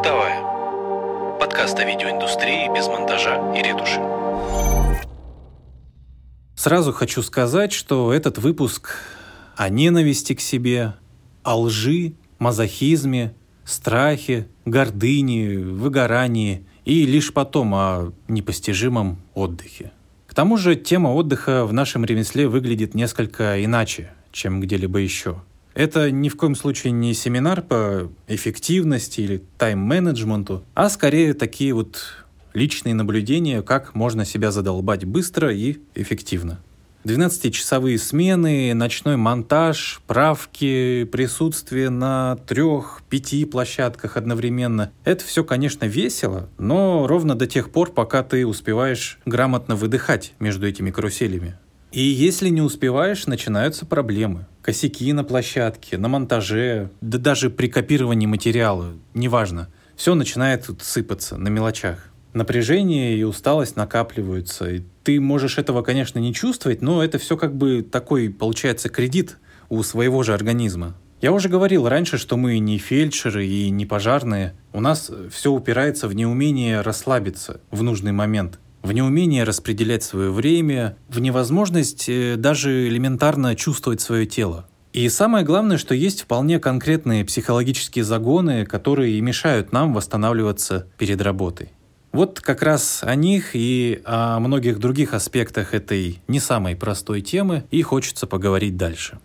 Бытовая. Подкаст о видеоиндустрии без монтажа и ретуши. Сразу хочу сказать, что этот выпуск о ненависти к себе, о лжи, мазохизме, страхе, гордыне, выгорании и лишь потом о непостижимом отдыхе. К тому же тема отдыха в нашем ремесле выглядит несколько иначе, чем где-либо еще. Это ни в коем случае не семинар по эффективности или тайм-менеджменту, а скорее такие вот личные наблюдения, как можно себя задолбать быстро и эффективно. 12-часовые смены, ночной монтаж, правки, присутствие на трех-пяти площадках одновременно. Это все, конечно, весело, но ровно до тех пор, пока ты успеваешь грамотно выдыхать между этими каруселями. И если не успеваешь, начинаются проблемы. Косяки на площадке, на монтаже, да даже при копировании материала, неважно. Все начинает сыпаться на мелочах напряжение и усталость накапливаются. И ты можешь этого, конечно, не чувствовать, но это все как бы такой, получается, кредит у своего же организма. Я уже говорил раньше, что мы не фельдшеры и не пожарные. У нас все упирается в неумение расслабиться в нужный момент, в неумение распределять свое время, в невозможность э, даже элементарно чувствовать свое тело. И самое главное, что есть вполне конкретные психологические загоны, которые мешают нам восстанавливаться перед работой. Вот как раз о них и о многих других аспектах этой не самой простой темы и хочется поговорить дальше.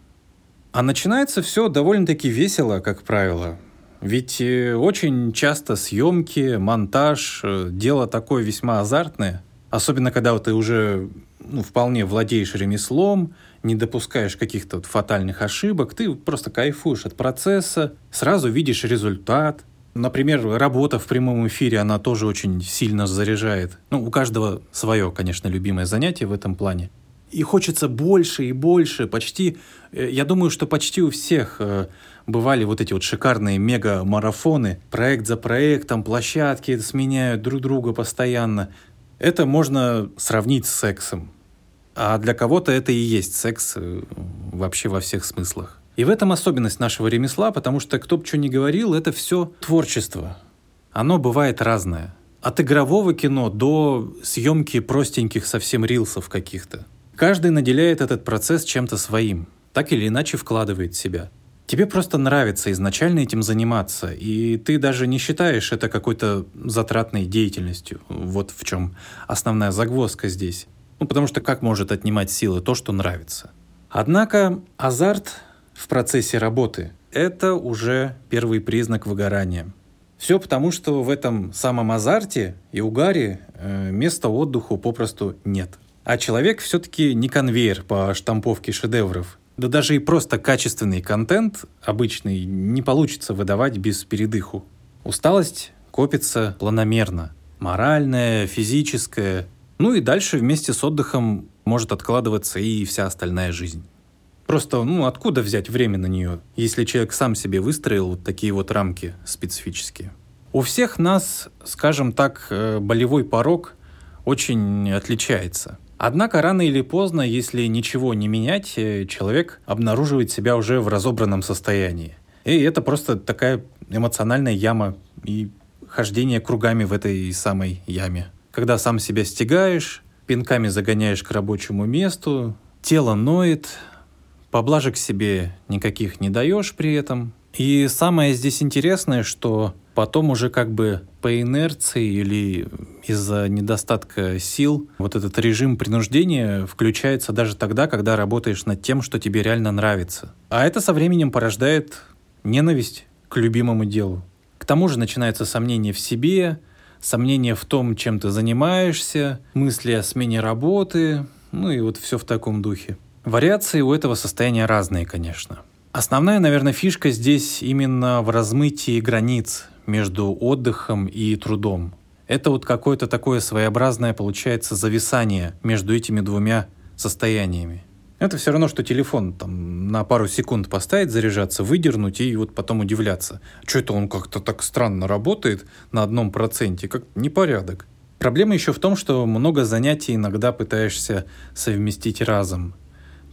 А начинается все довольно-таки весело, как правило. Ведь э, очень часто съемки, монтаж, э, дело такое весьма азартное. Особенно, когда ты уже ну, вполне владеешь ремеслом, не допускаешь каких-то фатальных ошибок, ты просто кайфуешь от процесса, сразу видишь результат – Например, работа в прямом эфире, она тоже очень сильно заряжает. Ну, у каждого свое, конечно, любимое занятие в этом плане. И хочется больше и больше, почти, э, я думаю, что почти у всех э, бывали вот эти вот шикарные мега-марафоны, проект за проектом, площадки сменяют друг друга постоянно. Это можно сравнить с сексом. А для кого-то это и есть секс э, вообще во всех смыслах. И в этом особенность нашего ремесла, потому что кто бы что ни говорил, это все творчество. Оно бывает разное. От игрового кино до съемки простеньких совсем рилсов каких-то. Каждый наделяет этот процесс чем-то своим, так или иначе вкладывает себя. Тебе просто нравится изначально этим заниматься, и ты даже не считаешь это какой-то затратной деятельностью. Вот в чем основная загвоздка здесь. Ну, потому что как может отнимать силы то, что нравится? Однако азарт в процессе работы, это уже первый признак выгорания. Все потому, что в этом самом азарте и угаре э, места отдыху попросту нет. А человек все-таки не конвейер по штамповке шедевров. Да даже и просто качественный контент обычный не получится выдавать без передыху. Усталость копится планомерно. Моральная, физическая. Ну и дальше вместе с отдыхом может откладываться и вся остальная жизнь. Просто, ну, откуда взять время на нее, если человек сам себе выстроил вот такие вот рамки специфические? У всех нас, скажем так, э, болевой порог очень отличается. Однако рано или поздно, если ничего не менять, э, человек обнаруживает себя уже в разобранном состоянии. И это просто такая эмоциональная яма и хождение кругами в этой самой яме. Когда сам себя стягаешь, пинками загоняешь к рабочему месту, тело ноет, Поблажек себе никаких не даешь при этом. И самое здесь интересное, что потом уже как бы по инерции или из-за недостатка сил вот этот режим принуждения включается даже тогда, когда работаешь над тем, что тебе реально нравится. А это со временем порождает ненависть к любимому делу. К тому же начинается сомнение в себе, сомнение в том, чем ты занимаешься, мысли о смене работы, ну и вот все в таком духе. Вариации у этого состояния разные, конечно. Основная, наверное, фишка здесь именно в размытии границ между отдыхом и трудом. Это вот какое-то такое своеобразное получается зависание между этими двумя состояниями. Это все равно, что телефон там на пару секунд поставить, заряжаться, выдернуть и вот потом удивляться. Что это он как-то так странно работает на одном проценте, как непорядок. Проблема еще в том, что много занятий иногда пытаешься совместить разом.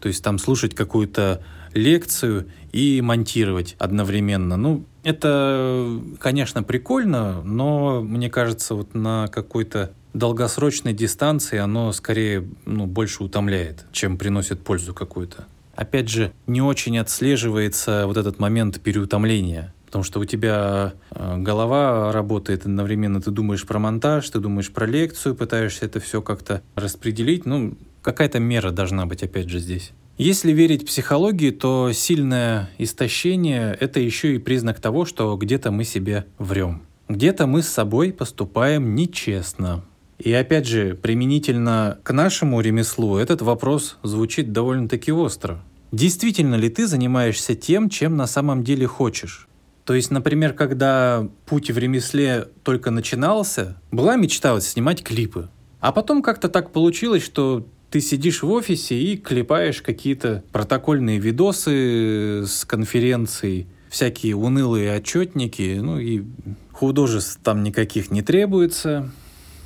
То есть там слушать какую-то лекцию и монтировать одновременно. Ну, Это, конечно, прикольно, но мне кажется, вот на какой-то долгосрочной дистанции оно скорее ну, больше утомляет, чем приносит пользу какую-то. Опять же, не очень отслеживается вот этот момент переутомления. Потому что у тебя э, голова работает одновременно, ты думаешь про монтаж, ты думаешь про лекцию, пытаешься это все как-то распределить. Ну, какая-то мера должна быть, опять же, здесь. Если верить психологии, то сильное истощение – это еще и признак того, что где-то мы себе врем. Где-то мы с собой поступаем нечестно. И опять же, применительно к нашему ремеслу этот вопрос звучит довольно-таки остро. Действительно ли ты занимаешься тем, чем на самом деле хочешь? То есть, например, когда путь в ремесле только начинался, была мечта снимать клипы. А потом как-то так получилось, что ты сидишь в офисе и клепаешь какие-то протокольные видосы с конференций, всякие унылые отчетники, ну и художеств там никаких не требуется.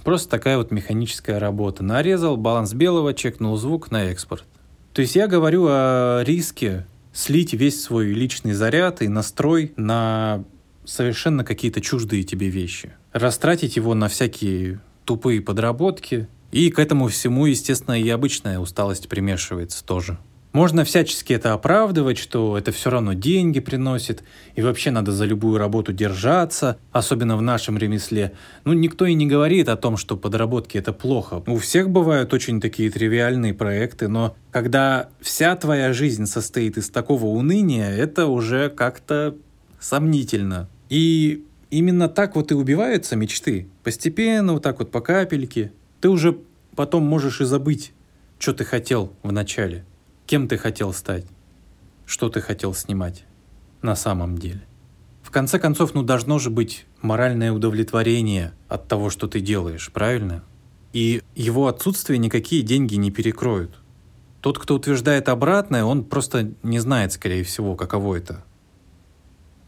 Просто такая вот механическая работа. Нарезал баланс белого, чекнул звук на экспорт. То есть я говорю о риске слить весь свой личный заряд и настрой на совершенно какие-то чуждые тебе вещи. Растратить его на всякие тупые подработки, и к этому всему, естественно, и обычная усталость примешивается тоже. Можно всячески это оправдывать, что это все равно деньги приносит, и вообще надо за любую работу держаться, особенно в нашем ремесле. Ну, никто и не говорит о том, что подработки это плохо. У всех бывают очень такие тривиальные проекты, но когда вся твоя жизнь состоит из такого уныния, это уже как-то сомнительно. И именно так вот и убиваются мечты. Постепенно, вот так вот по капельке. Ты уже потом можешь и забыть, что ты хотел в начале, кем ты хотел стать, что ты хотел снимать на самом деле. В конце концов, ну должно же быть моральное удовлетворение от того, что ты делаешь, правильно? И его отсутствие никакие деньги не перекроют. Тот, кто утверждает обратное, он просто не знает, скорее всего, каково это.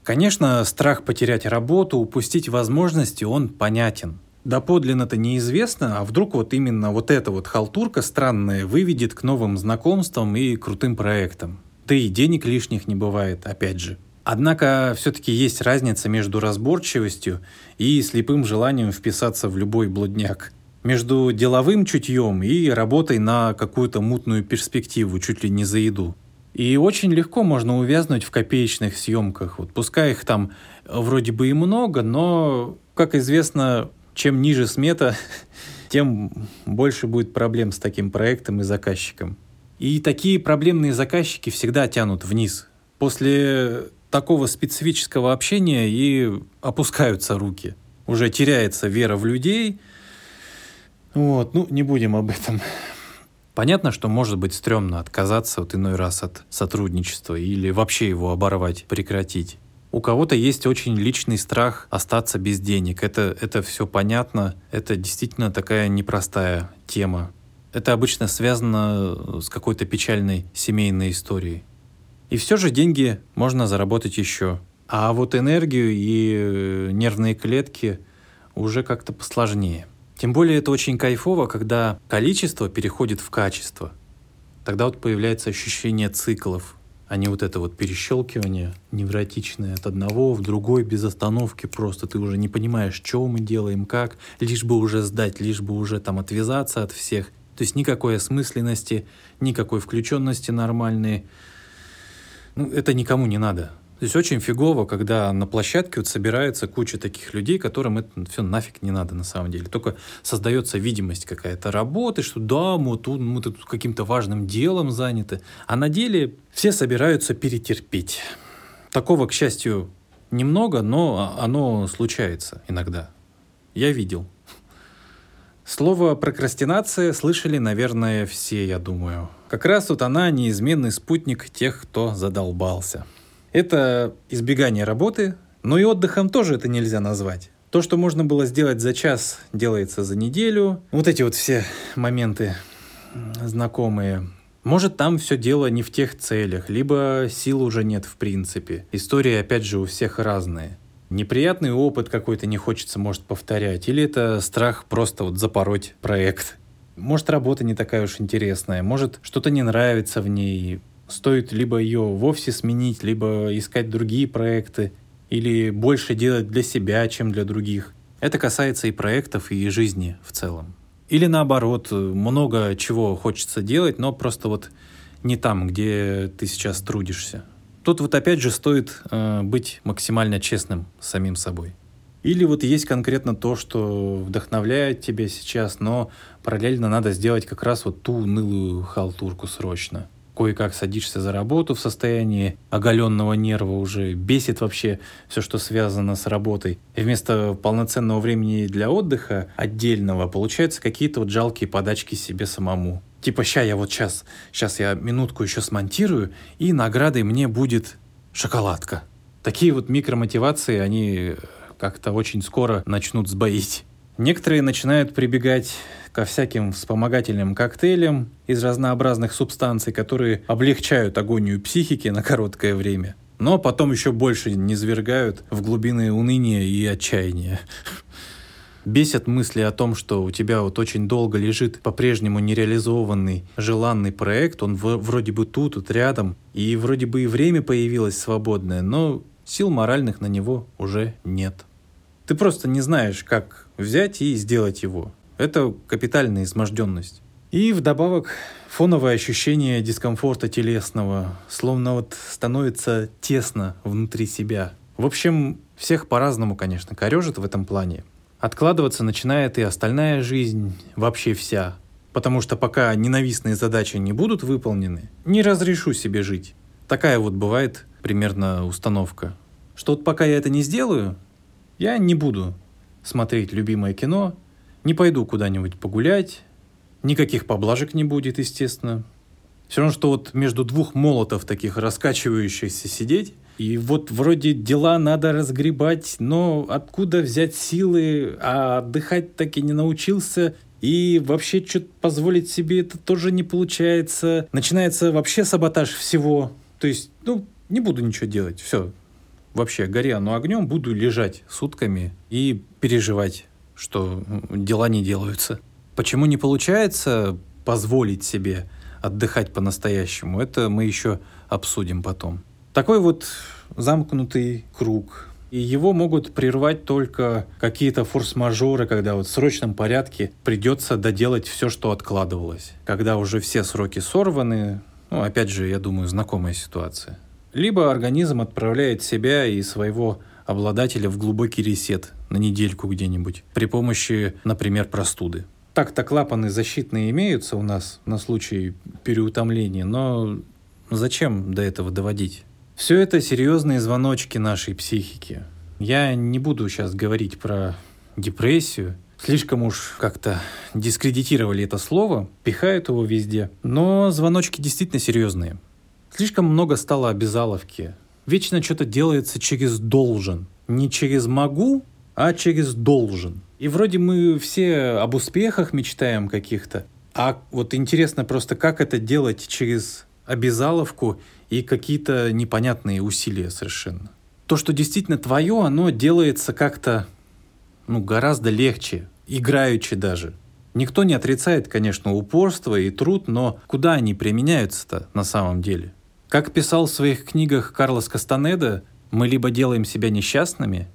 Конечно, страх потерять работу, упустить возможности, он понятен – доподлинно-то неизвестно, а вдруг вот именно вот эта вот халтурка странная выведет к новым знакомствам и крутым проектам. Да и денег лишних не бывает, опять же. Однако все-таки есть разница между разборчивостью и слепым желанием вписаться в любой блудняк. Между деловым чутьем и работой на какую-то мутную перспективу, чуть ли не за еду. И очень легко можно увязнуть в копеечных съемках. Вот пускай их там вроде бы и много, но, как известно, чем ниже смета, тем больше будет проблем с таким проектом и заказчиком. И такие проблемные заказчики всегда тянут вниз. После такого специфического общения и опускаются руки. Уже теряется вера в людей. Вот, ну, не будем об этом. Понятно, что может быть стрёмно отказаться вот иной раз от сотрудничества или вообще его оборвать, прекратить. У кого-то есть очень личный страх остаться без денег. Это, это все понятно. Это действительно такая непростая тема. Это обычно связано с какой-то печальной семейной историей. И все же деньги можно заработать еще. А вот энергию и э, нервные клетки уже как-то посложнее. Тем более это очень кайфово, когда количество переходит в качество. Тогда вот появляется ощущение циклов, а не вот это вот перещелкивание невротичное от одного в другой без остановки просто. Ты уже не понимаешь, что мы делаем, как, лишь бы уже сдать, лишь бы уже там отвязаться от всех. То есть никакой осмысленности, никакой включенности нормальной. Ну, это никому не надо. То есть очень фигово, когда на площадке вот собирается куча таких людей, которым это все нафиг не надо на самом деле. Только создается видимость какая-то работы, что да, мы тут, мы тут каким-то важным делом заняты. А на деле все собираются перетерпеть. Такого, к счастью, немного, но оно случается иногда. Я видел. Слово «прокрастинация» слышали, наверное, все, я думаю. Как раз вот она неизменный спутник тех, кто задолбался. Это избегание работы, но и отдыхом тоже это нельзя назвать. То, что можно было сделать за час, делается за неделю. Вот эти вот все моменты знакомые. Может, там все дело не в тех целях, либо сил уже нет в принципе. Истории, опять же, у всех разные. Неприятный опыт какой-то не хочется, может, повторять. Или это страх просто вот запороть проект. Может, работа не такая уж интересная. Может, что-то не нравится в ней стоит либо ее вовсе сменить, либо искать другие проекты. или больше делать для себя, чем для других. Это касается и проектов, и жизни в целом. Или наоборот, много чего хочется делать, но просто вот не там, где ты сейчас трудишься. Тут вот опять же стоит э, быть максимально честным с самим собой. Или вот есть конкретно то, что вдохновляет тебя сейчас, но параллельно надо сделать как раз вот ту унылую халтурку срочно. Кое-как садишься за работу в состоянии оголенного нерва уже, бесит вообще все, что связано с работой. И вместо полноценного времени для отдыха отдельного получаются какие-то вот жалкие подачки себе самому. Типа, ща я вот сейчас, сейчас я минутку еще смонтирую, и наградой мне будет шоколадка. Такие вот микромотивации, они как-то очень скоро начнут сбоить. Некоторые начинают прибегать ко всяким вспомогательным коктейлям из разнообразных субстанций, которые облегчают агонию психики на короткое время, но потом еще больше низвергают в глубины уныния и отчаяния. Бесят мысли о том, что у тебя вот очень долго лежит по-прежнему нереализованный желанный проект, он в, вроде бы тут, тут рядом, и вроде бы и время появилось свободное, но сил моральных на него уже нет. Ты просто не знаешь, как взять и сделать его. Это капитальная изможденность. И вдобавок фоновое ощущение дискомфорта телесного, словно вот становится тесно внутри себя. В общем, всех по-разному, конечно, корежит в этом плане. Откладываться начинает и остальная жизнь, вообще вся. Потому что пока ненавистные задачи не будут выполнены, не разрешу себе жить. Такая вот бывает примерно установка. Что вот пока я это не сделаю, я не буду смотреть любимое кино, не пойду куда-нибудь погулять, никаких поблажек не будет, естественно. Все равно, что вот между двух молотов таких раскачивающихся сидеть, и вот вроде дела надо разгребать, но откуда взять силы, а отдыхать так и не научился, и вообще что-то позволить себе это тоже не получается. Начинается вообще саботаж всего. То есть, ну, не буду ничего делать, все, вообще горя, но огнем буду лежать сутками и переживать, что дела не делаются. Почему не получается позволить себе отдыхать по-настоящему, это мы еще обсудим потом. Такой вот замкнутый круг. И его могут прервать только какие-то форс-мажоры, когда вот в срочном порядке придется доделать все, что откладывалось. Когда уже все сроки сорваны, ну, опять же, я думаю, знакомая ситуация. Либо организм отправляет себя и своего обладателя в глубокий ресет на недельку где-нибудь при помощи, например, простуды. Так-то клапаны защитные имеются у нас на случай переутомления, но зачем до этого доводить? Все это серьезные звоночки нашей психики. Я не буду сейчас говорить про депрессию, слишком уж как-то дискредитировали это слово, пихают его везде, но звоночки действительно серьезные. Слишком много стало обязаловки. Вечно что-то делается через «должен». Не через «могу», а через «должен». И вроде мы все об успехах мечтаем каких-то, а вот интересно просто, как это делать через обязаловку и какие-то непонятные усилия совершенно. То, что действительно твое, оно делается как-то ну, гораздо легче, играючи даже. Никто не отрицает, конечно, упорство и труд, но куда они применяются-то на самом деле? Как писал в своих книгах Карлос Кастанеда, мы либо делаем себя несчастными,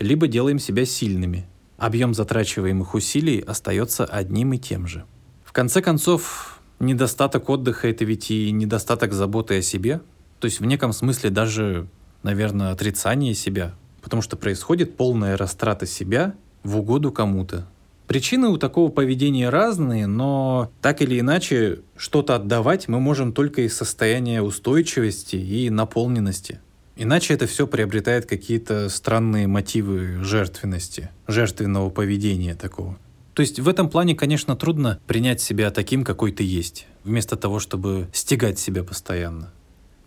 либо делаем себя сильными. Объем затрачиваемых усилий остается одним и тем же. В конце концов, недостаток отдыха – это ведь и недостаток заботы о себе. То есть в неком смысле даже, наверное, отрицание себя. Потому что происходит полная растрата себя в угоду кому-то. Причины у такого поведения разные, но так или иначе что-то отдавать мы можем только из состояния устойчивости и наполненности. Иначе это все приобретает какие-то странные мотивы жертвенности, жертвенного поведения такого. То есть в этом плане, конечно, трудно принять себя таким, какой ты есть, вместо того, чтобы стегать себя постоянно.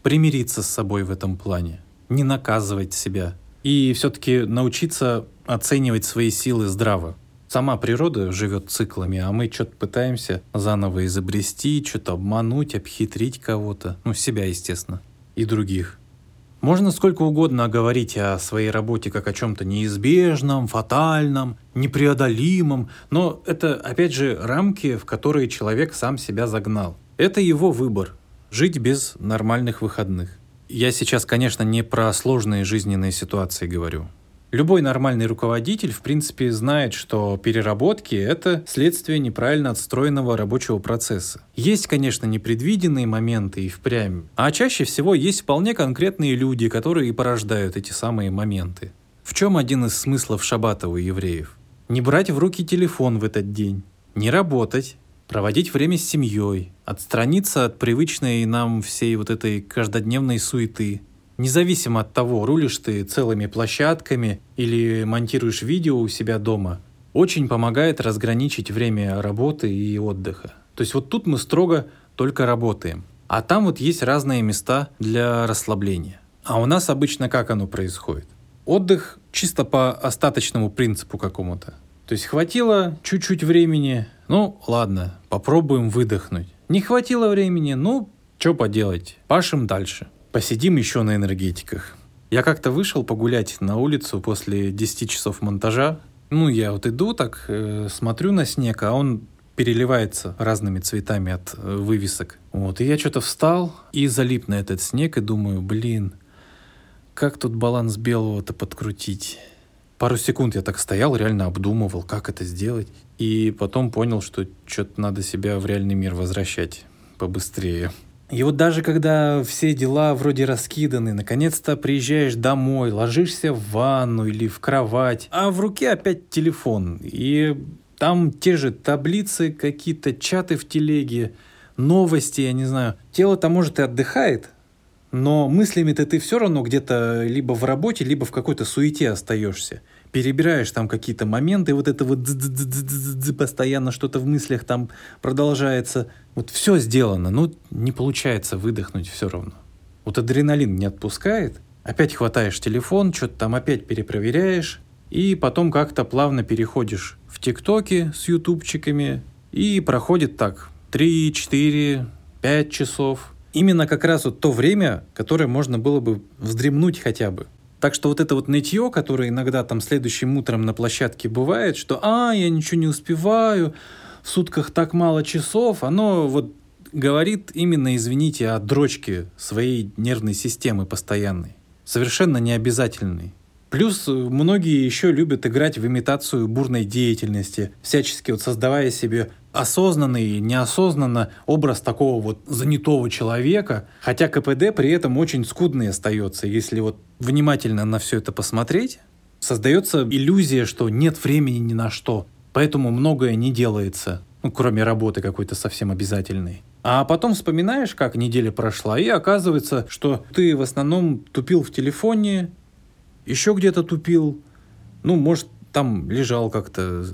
Примириться с собой в этом плане, не наказывать себя и все-таки научиться оценивать свои силы здраво, Сама природа живет циклами, а мы что-то пытаемся заново изобрести, что-то обмануть, обхитрить кого-то. Ну, себя, естественно. И других. Можно сколько угодно говорить о своей работе как о чем-то неизбежном, фатальном, непреодолимом, но это, опять же, рамки, в которые человек сам себя загнал. Это его выбор – жить без нормальных выходных. Я сейчас, конечно, не про сложные жизненные ситуации говорю. Любой нормальный руководитель, в принципе, знает, что переработки – это следствие неправильно отстроенного рабочего процесса. Есть, конечно, непредвиденные моменты и впрямь, а чаще всего есть вполне конкретные люди, которые и порождают эти самые моменты. В чем один из смыслов шаббата у евреев? Не брать в руки телефон в этот день, не работать, проводить время с семьей, отстраниться от привычной нам всей вот этой каждодневной суеты – Независимо от того, рулишь ты целыми площадками или монтируешь видео у себя дома, очень помогает разграничить время работы и отдыха. То есть вот тут мы строго только работаем. А там вот есть разные места для расслабления. А у нас обычно как оно происходит? Отдых чисто по остаточному принципу какому-то. То есть хватило чуть-чуть времени, ну ладно, попробуем выдохнуть. Не хватило времени, ну что поделать, пашем дальше. Посидим еще на энергетиках. Я как-то вышел погулять на улицу после 10 часов монтажа. Ну, я вот иду так, э, смотрю на снег, а он переливается разными цветами от э, вывесок. Вот, и я что-то встал и залип на этот снег и думаю, блин, как тут баланс белого-то подкрутить? Пару секунд я так стоял, реально обдумывал, как это сделать. И потом понял, что что-то надо себя в реальный мир возвращать побыстрее. И вот даже когда все дела вроде раскиданы, наконец-то приезжаешь домой, ложишься в ванну или в кровать, а в руке опять телефон. И там те же таблицы, какие-то чаты в телеге, новости, я не знаю. Тело-то, может, и отдыхает, но мыслями-то ты все равно где-то либо в работе, либо в какой-то суете остаешься перебираешь там какие-то моменты, вот это вот постоянно что-то в мыслях там продолжается. Вот все сделано, но не получается выдохнуть все равно. Вот адреналин не отпускает, опять хватаешь телефон, что-то там опять перепроверяешь, и потом как-то плавно переходишь в ТикТоки с ютубчиками, и проходит так 3, 4, 5 часов. Именно как раз вот то время, которое можно было бы вздремнуть хотя бы. Так что вот это вот нытье, которое иногда там следующим утром на площадке бывает, что «а, я ничего не успеваю», в сутках так мало часов, оно вот говорит именно, извините, о дрочке своей нервной системы постоянной. Совершенно необязательной. Плюс многие еще любят играть в имитацию бурной деятельности, всячески вот создавая себе осознанный и неосознанно образ такого вот занятого человека, хотя КПД при этом очень скудный остается. Если вот внимательно на все это посмотреть, создается иллюзия, что нет времени ни на что, поэтому многое не делается, ну, кроме работы какой-то совсем обязательной. А потом вспоминаешь, как неделя прошла, и оказывается, что ты в основном тупил в телефоне, еще где-то тупил, ну, может, там лежал как-то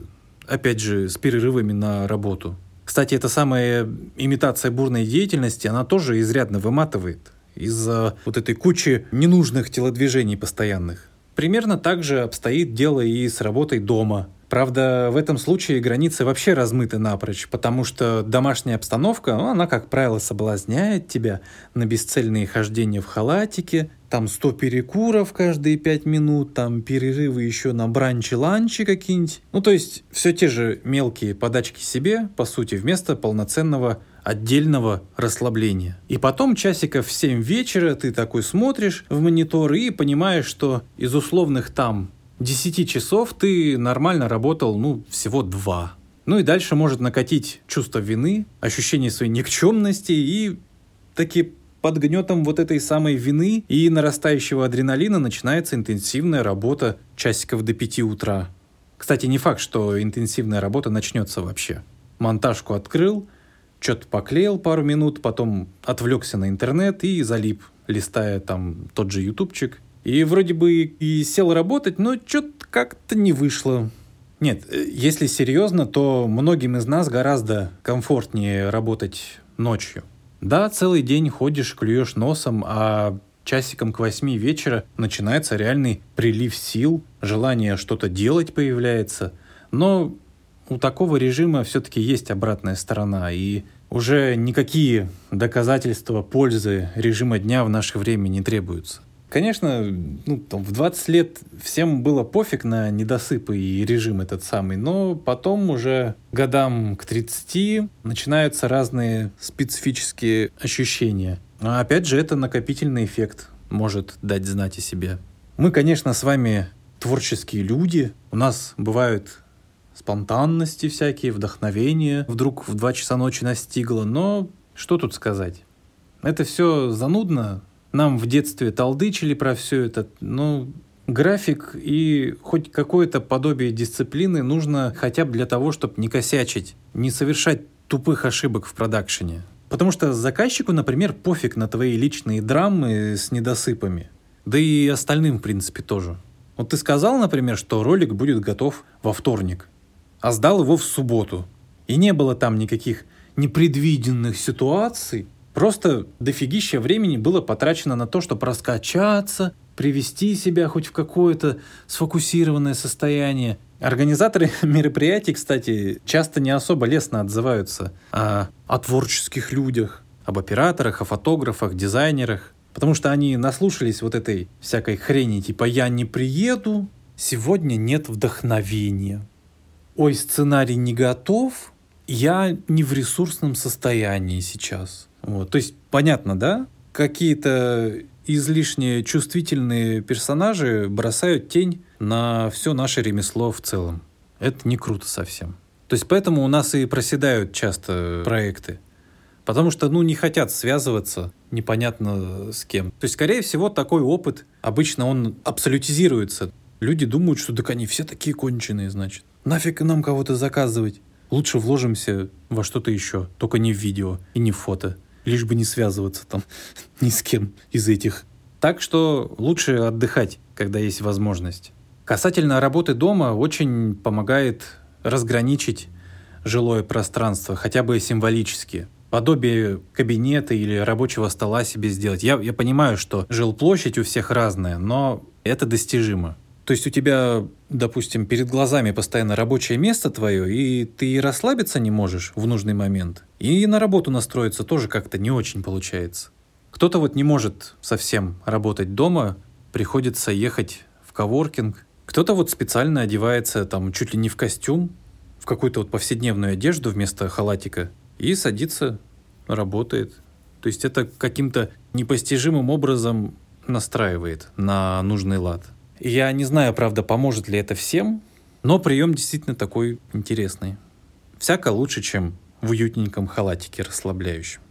опять же, с перерывами на работу. Кстати, эта самая имитация бурной деятельности, она тоже изрядно выматывает из-за вот этой кучи ненужных телодвижений постоянных. Примерно так же обстоит дело и с работой дома. Правда, в этом случае границы вообще размыты напрочь, потому что домашняя обстановка, ну, она, как правило, соблазняет тебя на бесцельные хождения в халатике, там 100 перекуров каждые 5 минут, там перерывы еще на бранчи-ланчи какие-нибудь. Ну, то есть все те же мелкие подачки себе, по сути, вместо полноценного отдельного расслабления. И потом часиков в 7 вечера ты такой смотришь в монитор и понимаешь, что из условных там 10 часов ты нормально работал, ну, всего 2. Ну и дальше может накатить чувство вины, ощущение своей никчемности и таки под гнетом вот этой самой вины и нарастающего адреналина начинается интенсивная работа часиков до 5 утра. Кстати, не факт, что интенсивная работа начнется вообще. Монтажку открыл, что-то поклеил пару минут, потом отвлекся на интернет и залип, листая там тот же ютубчик. И вроде бы и сел работать, но что-то как-то не вышло. Нет, э, если серьезно, то многим из нас гораздо комфортнее работать ночью. Да, целый день ходишь, клюешь носом, а часиком к восьми вечера начинается реальный прилив сил, желание что-то делать появляется. Но у такого режима все-таки есть обратная сторона, и уже никакие доказательства пользы режима дня в наше время не требуются. Конечно, ну, там, в 20 лет всем было пофиг на недосыпы и режим этот самый, но потом уже годам к 30 начинаются разные специфические ощущения. А опять же, это накопительный эффект может дать знать о себе. Мы, конечно, с вами творческие люди. У нас бывают спонтанности всякие, вдохновения вдруг в 2 часа ночи настигло. Но что тут сказать? Это все занудно. Нам в детстве толдычили про все это. Ну, график и хоть какое-то подобие дисциплины нужно хотя бы для того, чтобы не косячить, не совершать тупых ошибок в продакшене. Потому что заказчику, например, пофиг на твои личные драмы с недосыпами. Да и остальным, в принципе, тоже. Вот ты сказал, например, что ролик будет готов во вторник, а сдал его в субботу. И не было там никаких непредвиденных ситуаций. Просто дофигища времени было потрачено на то, чтобы раскачаться, привести себя хоть в какое-то сфокусированное состояние. Организаторы мероприятий, кстати, часто не особо лестно отзываются о, о творческих людях, об операторах, о фотографах, дизайнерах. Потому что они наслушались вот этой всякой хрени, типа «я не приеду», «сегодня нет вдохновения», «ой, сценарий не готов», «я не в ресурсном состоянии сейчас». Вот. То есть понятно, да? Какие-то излишне чувствительные персонажи бросают тень на все наше ремесло в целом. Это не круто совсем. То есть поэтому у нас и проседают часто проекты. Потому что, ну, не хотят связываться непонятно с кем. То есть, скорее всего, такой опыт, обычно он абсолютизируется. Люди думают, что так они все такие конченые, значит. Нафиг нам кого-то заказывать. Лучше вложимся во что-то еще, только не в видео и не в фото. Лишь бы не связываться там ни с кем из этих. Так что лучше отдыхать, когда есть возможность. Касательно работы дома, очень помогает разграничить жилое пространство, хотя бы символически подобие кабинета или рабочего стола себе сделать. Я, я понимаю, что жилплощадь у всех разная, но это достижимо. То есть у тебя, допустим, перед глазами постоянно рабочее место твое, и ты расслабиться не можешь в нужный момент. И на работу настроиться тоже как-то не очень получается. Кто-то вот не может совсем работать дома, приходится ехать в коворкинг. Кто-то вот специально одевается там чуть ли не в костюм, в какую-то вот повседневную одежду вместо халатика и садится, работает. То есть это каким-то непостижимым образом настраивает на нужный лад. Я не знаю, правда, поможет ли это всем, но прием действительно такой интересный. Всяко лучше, чем в уютненьком халатике расслабляющем.